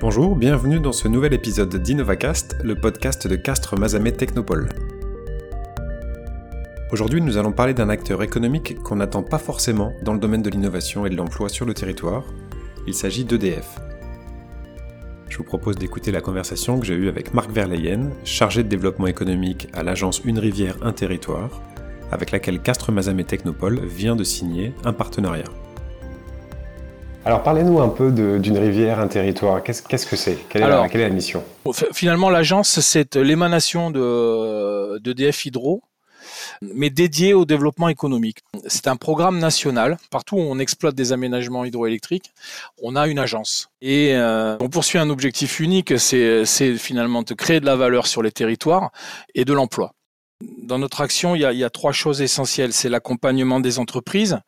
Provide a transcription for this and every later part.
Bonjour, bienvenue dans ce nouvel épisode d'InnovaCast, le podcast de Castres Mazamet Technopole. Aujourd'hui, nous allons parler d'un acteur économique qu'on n'attend pas forcément dans le domaine de l'innovation et de l'emploi sur le territoire. Il s'agit d'EDF. Je vous propose d'écouter la conversation que j'ai eue avec Marc Verleyen, chargé de développement économique à l'agence Une Rivière, un territoire, avec laquelle Castres Mazamet Technopole vient de signer un partenariat. Alors parlez-nous un peu d'une rivière, un territoire. Qu'est-ce que c'est? Quelle, est la mission? Finalement, l'agence, c'est l'émanation de, Hydro, mais dédié au développement économique. C'est un programme national. Partout où on exploite des aménagements hydroélectriques, on a une agence. Et euh, on poursuit un objectif unique, c'est finalement de créer de la valeur sur les territoires et de l'emploi. Dans notre action, il y, a, il y a trois choses essentielles. C'est l'accompagnement des entreprises,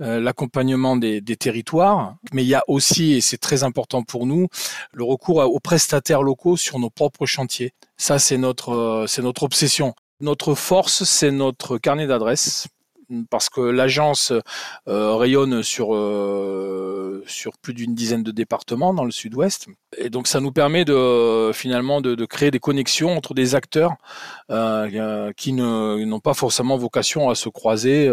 euh, l'accompagnement des, territoires, mais il y a aussi, et c'est très important pour nous, le recours aux prestataires locaux sur nos propres chantiers. Ça, c'est notre, euh, c'est notre obsession. Notre force, c'est notre carnet d'adresses parce que l'agence euh, rayonne sur, sur plus d'une dizaine de départements dans le sud-ouest. Et donc ça nous permet de finalement de, créer des connexions entre des acteurs qui n'ont pas forcément vocation à se croiser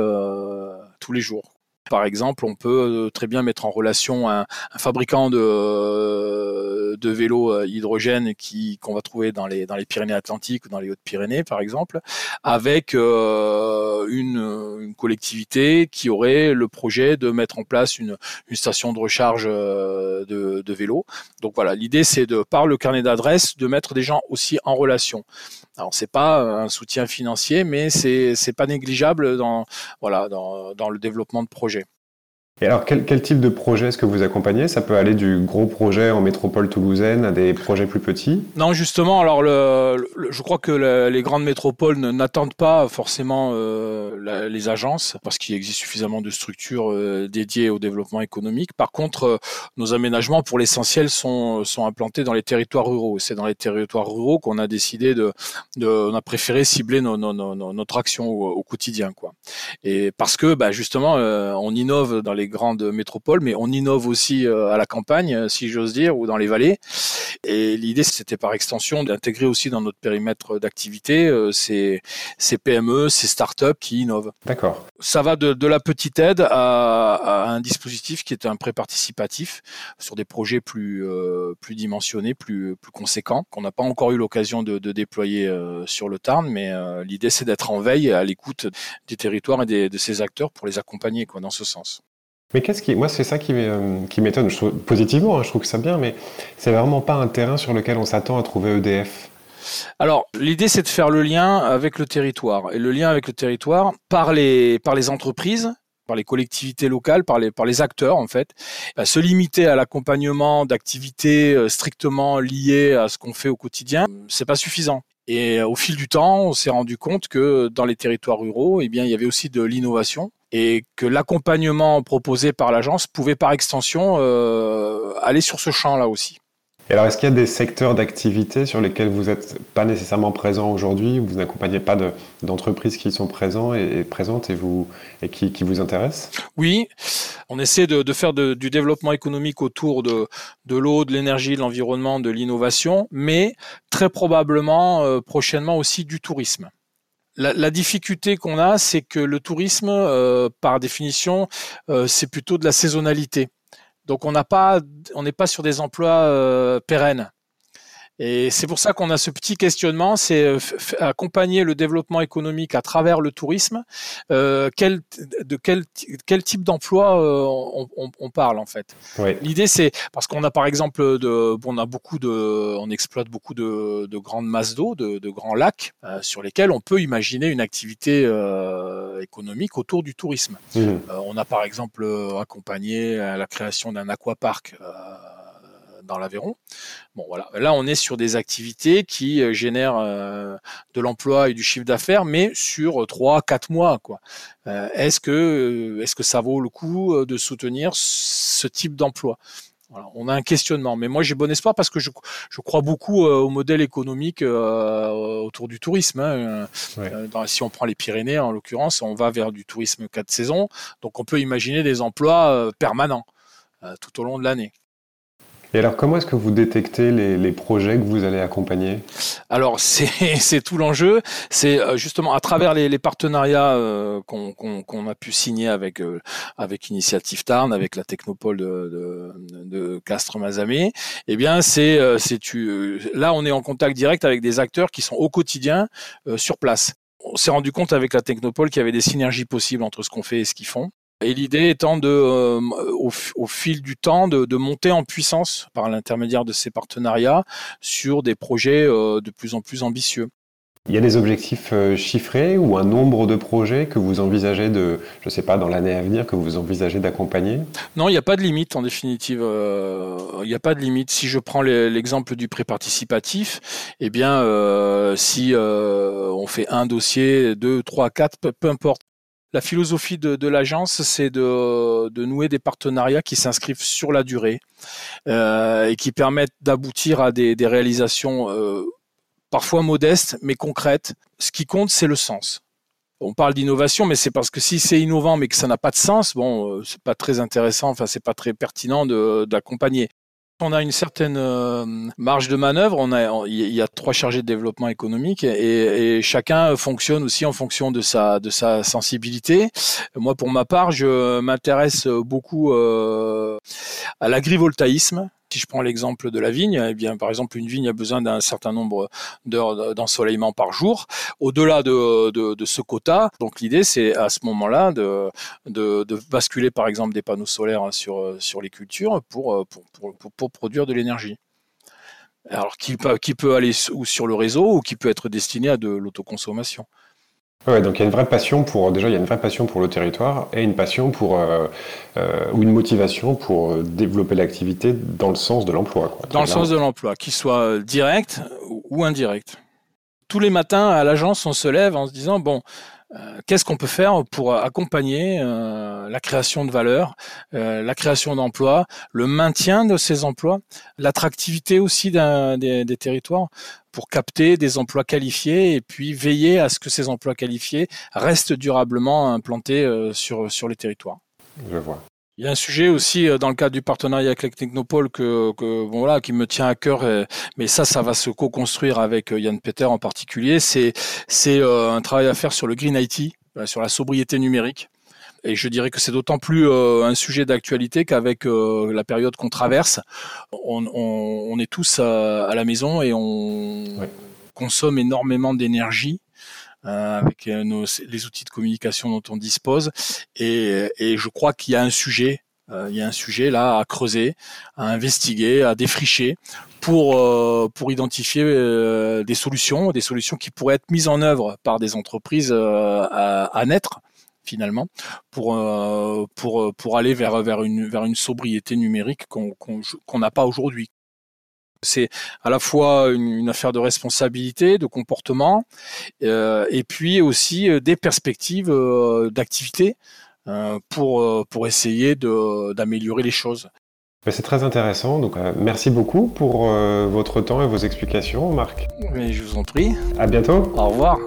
tous les jours. Par exemple, on peut euh, très bien mettre en relation un, fabricant de, euh, de vélos euh, hydrogène qui qu'on va trouver dans les dans les Pyrénées-Atlantiques ou dans les Hautes-Pyrénées, par exemple, avec une, collectivité qui aurait le projet de mettre en place une, une station de recharge de, de vélos. Donc voilà, l'idée c'est de par le carnet d'adresses de mettre des gens aussi en relation. Alors c'est pas un soutien financier, mais c'est c'est pas négligeable dans voilà dans, dans le développement de projets. Et alors, quel, type de projet est-ce que vous accompagnez? Ça peut aller du gros projet en métropole toulousaine à des projets plus petits? Non, justement, alors je crois que les grandes métropoles n'attendent pas forcément euh, les agences parce qu'il existe suffisamment de structures euh, dédiées au développement économique. Par contre, euh, nos aménagements, pour l'essentiel, sont, implantés dans les territoires ruraux. C'est dans les territoires ruraux qu'on a décidé de, on a préféré cibler notre action au, au, quotidien, quoi. Et parce que, bah, justement, on innove dans les grandes métropoles, mais on innove aussi euh, à la campagne, euh, si j'ose dire, ou dans les vallées. Et l'idée, c'était par extension d'intégrer aussi dans notre périmètre d'activité euh, ces, ces PME, ces startups qui innovent. D'accord. Ça va de, la petite aide à, un dispositif qui est un prêt participatif sur des projets plus, plus dimensionnés, plus, plus conséquents, qu'on n'a pas encore eu l'occasion de, déployer sur le Tarn, mais l'idée, c'est d'être en veille à l'écoute des territoires et de ces acteurs pour les accompagner quoi, dans ce sens. Mais moi, c'est ça qui euh, m'étonne. Positivement, hein, je trouve que ça bien, mais c'est vraiment pas un terrain sur lequel on s'attend à trouver EDF. Alors, l'idée, c'est de faire le lien avec le territoire. Et le lien avec le territoire par les, entreprises, par les collectivités locales, par les, acteurs, en fait. Se limiter à l'accompagnement d'activités euh, strictement liées à ce qu'on fait au quotidien, c'est pas suffisant. Et euh, au fil du temps, on s'est rendu compte que dans les territoires ruraux, eh bien, il y avait aussi de l'innovation et que l'accompagnement proposé par l'agence pouvait par extension euh, aller sur ce champ-là aussi. Et alors, est-ce qu'il y a des secteurs d'activité sur lesquels vous n'êtes pas nécessairement présent aujourd'hui, vous n'accompagnez pas d'entreprises qui sont présentes et, présentes et, vous, et qui, qui vous intéressent? Oui, on essaie de, de faire de, du développement économique autour de, de l'eau, de l'énergie, de l'environnement, de l'innovation, mais très probablement euh, prochainement aussi du tourisme. La, difficulté qu'on a, c'est que le tourisme, euh, par définition, euh, c'est plutôt de la saisonnalité. Donc on n'a pas, on n'est pas sur des emplois euh, pérennes. Et c'est pour ça qu'on a ce petit questionnement, c'est euh, accompagner le développement économique à travers le tourisme. Euh, quel, de quel, quel type d'emploi euh, on, on, on, parle en fait? L'idée c'est parce qu'on a par exemple de, bon, on a beaucoup de, on exploite beaucoup de, de grandes masses d'eau, de, de, grands lacs euh, sur lesquels on peut imaginer une activité euh, économique autour du tourisme. Mmh. Euh, on a par exemple accompagné la création d'un aquapark dans l'Aveyron. Bon, voilà. Là, on est sur des activités qui euh, génèrent euh, de l'emploi et du chiffre d'affaires, mais sur 3-4 mois. Quoi. Euh, est-ce, que, est-ce que ça vaut le coup de soutenir ce type d'emploi? Voilà, on a un questionnement, mais moi j'ai bon espoir parce que je, je crois beaucoup au modèle économique autour du tourisme. Hein. Dans, si on prend les Pyrénées en l'occurrence, on va vers du tourisme 4 saisons, donc on peut imaginer des emplois permanents tout au long de l'année. Et alors, comment est-ce que vous détectez les, projets que vous allez accompagner? Alors, c'est tout l'enjeu. C'est euh, justement à travers les, partenariats euh, qu'on a pu signer avec, euh, avec Initiative Tarn, avec la Technopole de, de, Castres-Mazamet. Eh bien, c'est là, on est en contact direct avec des acteurs qui sont au quotidien sur place. On s'est rendu compte avec la Technopole qu'il y avait des synergies possibles entre ce qu'on fait et ce qu'ils font. Et l'idée étant de, euh, au, fil du temps, de, monter en puissance par l'intermédiaire de ces partenariats sur des projets euh, de plus en plus ambitieux. Il y a des objectifs euh, chiffrés ou un nombre de projets que vous envisagez de, je ne sais pas, dans l'année à venir, que vous envisagez d'accompagner? Non, il n'y a pas de limite en définitive. il n'y a pas de limite. Si je prends l'exemple du prêt participatif, eh bien, si on fait un dossier, deux, trois, quatre, peu importe la philosophie de, l'agence, c'est de, nouer des partenariats qui s'inscrivent sur la durée euh, et qui permettent d'aboutir à des, réalisations euh, parfois modestes mais concrètes. Ce qui compte, c'est le sens. On parle d'innovation, mais c'est parce que si c'est innovant mais que ça n'a pas de sens, bon, euh, c'est pas très intéressant, enfin c'est pas très pertinent d'accompagner. On a une certaine euh, marge de manœuvre. Il y a trois chargés de développement économique et, chacun fonctionne aussi en fonction de sa de sa sensibilité. Moi, pour ma part, je m'intéresse beaucoup euh, à l'agrivoltaïsme. Si je prends l'exemple de la vigne, eh bien, par exemple, une vigne a besoin d'un certain nombre d'heures d'ensoleillement par jour. Au-delà de, ce quota, donc l'idée, c'est à ce moment-là de, basculer, par exemple, des panneaux solaires sur, sur les cultures pour, pour, pour, pour produire de l'énergie. Alors, qui peut, qui peut aller sur le réseau ou qui peut être destiné à de l'autoconsommation. Ouais, donc il y a une vraie passion pour déjà il y a une vraie passion pour le territoire et une passion pour euh, euh, ou une motivation pour euh, développer l'activité dans le sens de l'emploi. Dans le sens de l'emploi, qu'il soit direct ou indirect. Tous les matins à l'agence, on se lève en se disant bon, euh, qu'est-ce qu'on peut faire pour accompagner euh, la création de valeur, euh, la création d'emplois, le maintien de ces emplois, l'attractivité aussi des, des, territoires pour capter des emplois qualifiés et puis veiller à ce que ces emplois qualifiés restent durablement implantés sur, sur les territoires? Je vois. Il y a un sujet aussi euh, dans le cadre du partenariat avec la Technopole que, bon, voilà, qui me tient à cœur, mais ça, ça va se co-construire avec euh, Yann Peter en particulier. C'est c'est euh, un travail à faire sur le Green IT, sur la sobriété numérique. Et je dirais que c'est d'autant plus un sujet d'actualité qu'avec la période qu'on traverse, on, on, on, est tous à, la maison et on consomme énormément d'énergie euh, avec euh, nos, les outils de communication dont on dispose. Et, et je crois qu'il y a un sujet, euh, il y a un sujet là à creuser, à investiguer, à défricher pour pour identifier des solutions, des solutions qui pourraient être mises en œuvre par des entreprises à, à naître finalement pour pour pour aller vers vers une vers une sobriété numérique qu'on qu'on n'a pas aujourd'hui c'est à la fois une, affaire de responsabilité, de comportement, euh, et puis aussi euh, des perspectives euh, d'activité pour, pour essayer d'améliorer les choses. C'est très intéressant, donc merci beaucoup pour votre temps et vos explications, Marc. Mais je vous en prie. À bientôt. Au revoir.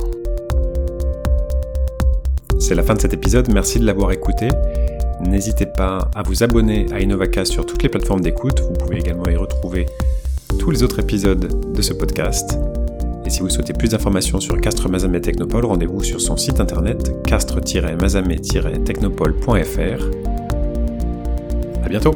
C'est la fin de cet épisode, merci de l'avoir écouté. N'hésitez pas à vous abonner à Innovacast sur toutes les plateformes d'écoute. Vous pouvez également y retrouver tous les autres épisodes de ce podcast. Et si vous souhaitez plus d'informations sur Castres Mazamet Technopole, rendez-vous sur son site internet castres-mazamet-technopole.fr. À bientôt!